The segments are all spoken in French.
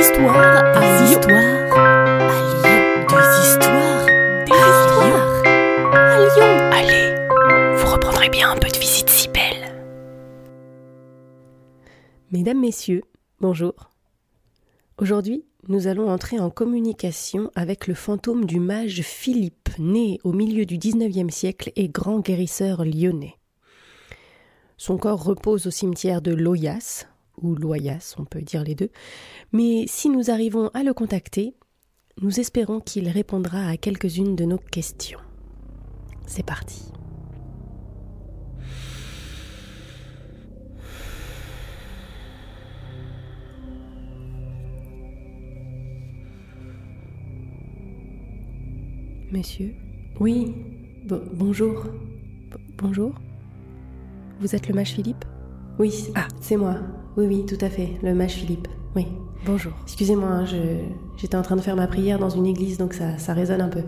histoires à Lyon. histoires à Lyon. Des histoires, des histoires à Lyon. Allez, vous reprendrez bien un peu de visite si belle. Mesdames, Messieurs, bonjour. Aujourd'hui, nous allons entrer en communication avec le fantôme du mage Philippe, né au milieu du XIXe siècle et grand guérisseur lyonnais. Son corps repose au cimetière de Loyas, ou Loyas, on peut dire les deux, mais si nous arrivons à le contacter, nous espérons qu'il répondra à quelques-unes de nos questions. C'est parti. Monsieur? Oui, bonjour. bonjour Vous êtes le mage Philippe? Oui, ah, c'est moi. Oui, oui, tout à fait, le mage Philippe. Oui. Bonjour. Excusez-moi, hein, j'étais en train de faire ma prière dans une église, donc ça, ça résonne un peu.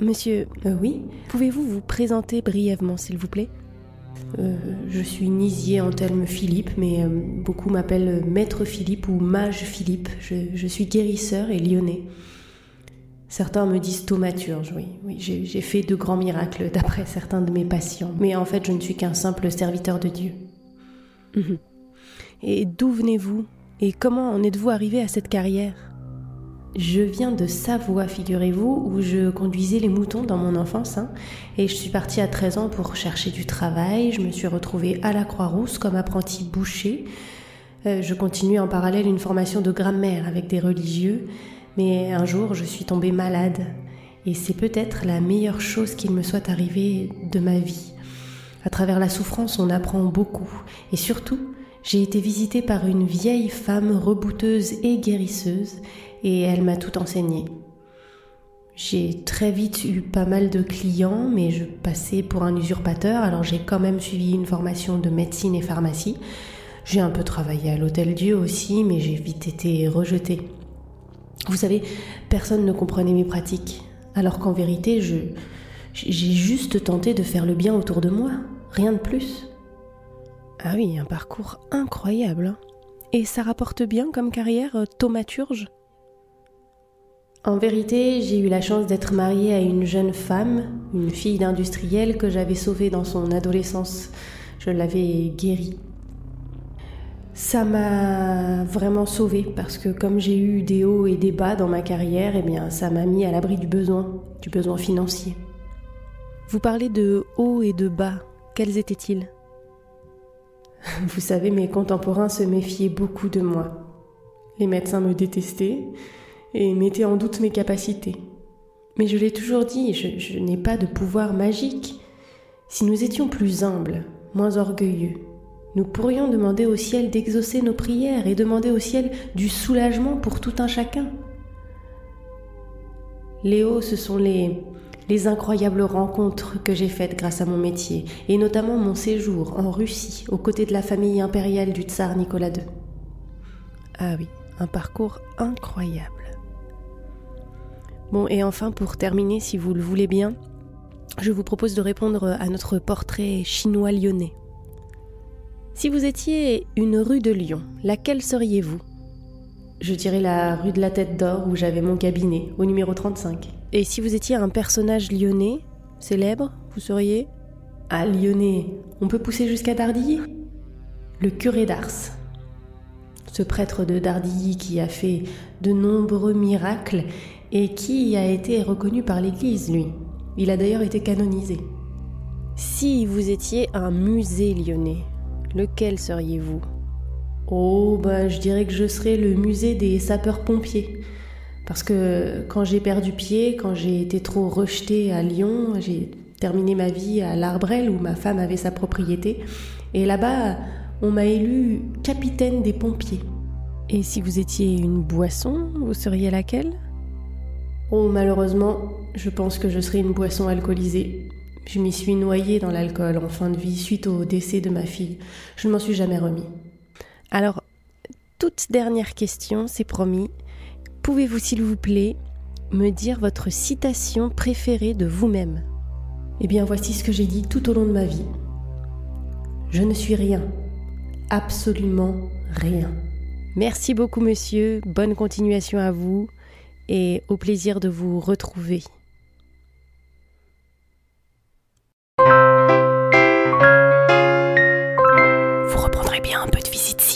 Monsieur, euh, oui Pouvez-vous vous présenter brièvement, s'il vous plaît? Euh, Je suis Nisier Antelme Philippe, mais euh, beaucoup m'appellent Maître Philippe ou Mage Philippe. Je, suis guérisseur et lyonnais. Certains me disent thaumaturge, oui. oui J'ai fait de grands miracles d'après certains de mes patients, mais en fait je ne suis qu'un simple serviteur de Dieu. Mhm. Et d'où venez-vous Et comment en êtes-vous arrivé à cette carrière? Je viens de Savoie, figurez-vous, où je conduisais les moutons dans mon enfance. Hein. et je suis partie à 13 ans pour chercher du travail. Je me suis retrouvée à la Croix-Rousse comme apprenti boucher. Euh, je continue en parallèle une formation de grammaire avec des religieux. Mais un jour, je suis tombée malade. Et c'est peut-être la meilleure chose qu'il me soit arrivée de ma vie. À travers la souffrance, on apprend beaucoup. Et surtout, j'ai été visitée par une vieille femme rebouteuse et guérisseuse, et elle m'a tout enseigné. J'ai très vite eu pas mal de clients, mais je passais pour un usurpateur, alors j'ai quand même suivi une formation de médecine et pharmacie. J'ai un peu travaillé à l'Hôtel Dieu aussi, mais j'ai vite été rejetée. Vous savez, personne ne comprenait mes pratiques, alors qu'en vérité, j'ai juste tenté de faire le bien autour de moi, rien de plus. Ah oui, un parcours incroyable. Et ça rapporte bien comme carrière euh, thaumaturge En vérité, j'ai eu la chance d'être mariée à une jeune femme, une fille d'industriel que j'avais sauvée dans son adolescence. Je l'avais guérie. Ça m'a vraiment sauvée parce que comme j'ai eu des hauts et des bas dans ma carrière, eh bien ça m'a mis à l'abri du besoin, du besoin financier. Vous parlez de hauts et de bas. Quels étaient-ils? vous savez, mes contemporains se méfiaient beaucoup de moi. Les médecins me détestaient et mettaient en doute mes capacités. Mais je l'ai toujours dit, je, n'ai pas de pouvoir magique. Si nous étions plus humbles, moins orgueilleux, nous pourrions demander au ciel d'exaucer nos prières et demander au ciel du soulagement pour tout un chacun. Léo, ce sont les, les incroyables rencontres que j'ai faites grâce à mon métier, et notamment mon séjour en Russie aux côtés de la famille impériale du tsar Nicolas II. Ah oui, un parcours incroyable. Bon, et enfin, pour terminer, si vous le voulez bien, je vous propose de répondre à notre portrait chinois lyonnais. Si vous étiez une rue de Lyon, laquelle seriez-vous? Je dirais la rue de la Tête d'Or où j'avais mon cabinet, au numéro 35. Et si vous étiez un personnage lyonnais, célèbre, vous seriez? Ah, lyonnais, on peut pousser jusqu'à Dardilly? Le curé d'Ars. Ce prêtre de Dardilly qui a fait de nombreux miracles et qui a été reconnu par l'Église, lui. Il a d'ailleurs été canonisé. Si vous étiez un musée lyonnais, lequel seriez-vous? Oh, bah, je dirais que je serais le musée des sapeurs-pompiers. Parce que quand j'ai perdu pied, quand j'ai été trop rejetée à Lyon, j'ai terminé ma vie à l'Arbrel où ma femme avait sa propriété. Et là-bas, on m'a élu capitaine des pompiers. Et si vous étiez une boisson, vous seriez laquelle? Oh, malheureusement, je pense que je serais une boisson alcoolisée. Je m'y suis noyée dans l'alcool en fin de vie suite au décès de ma fille. Je ne m'en suis jamais remis. Alors, toute dernière question, c'est promis. Pouvez-vous, s'il vous plaît, me dire votre citation préférée de vous-même? Eh bien, voici ce que j'ai dit tout au long de ma vie. Je ne suis rien, absolument rien. Merci beaucoup monsieur, bonne continuation à vous et au plaisir de vous retrouver. Vous reprendrez bien un peu de visite.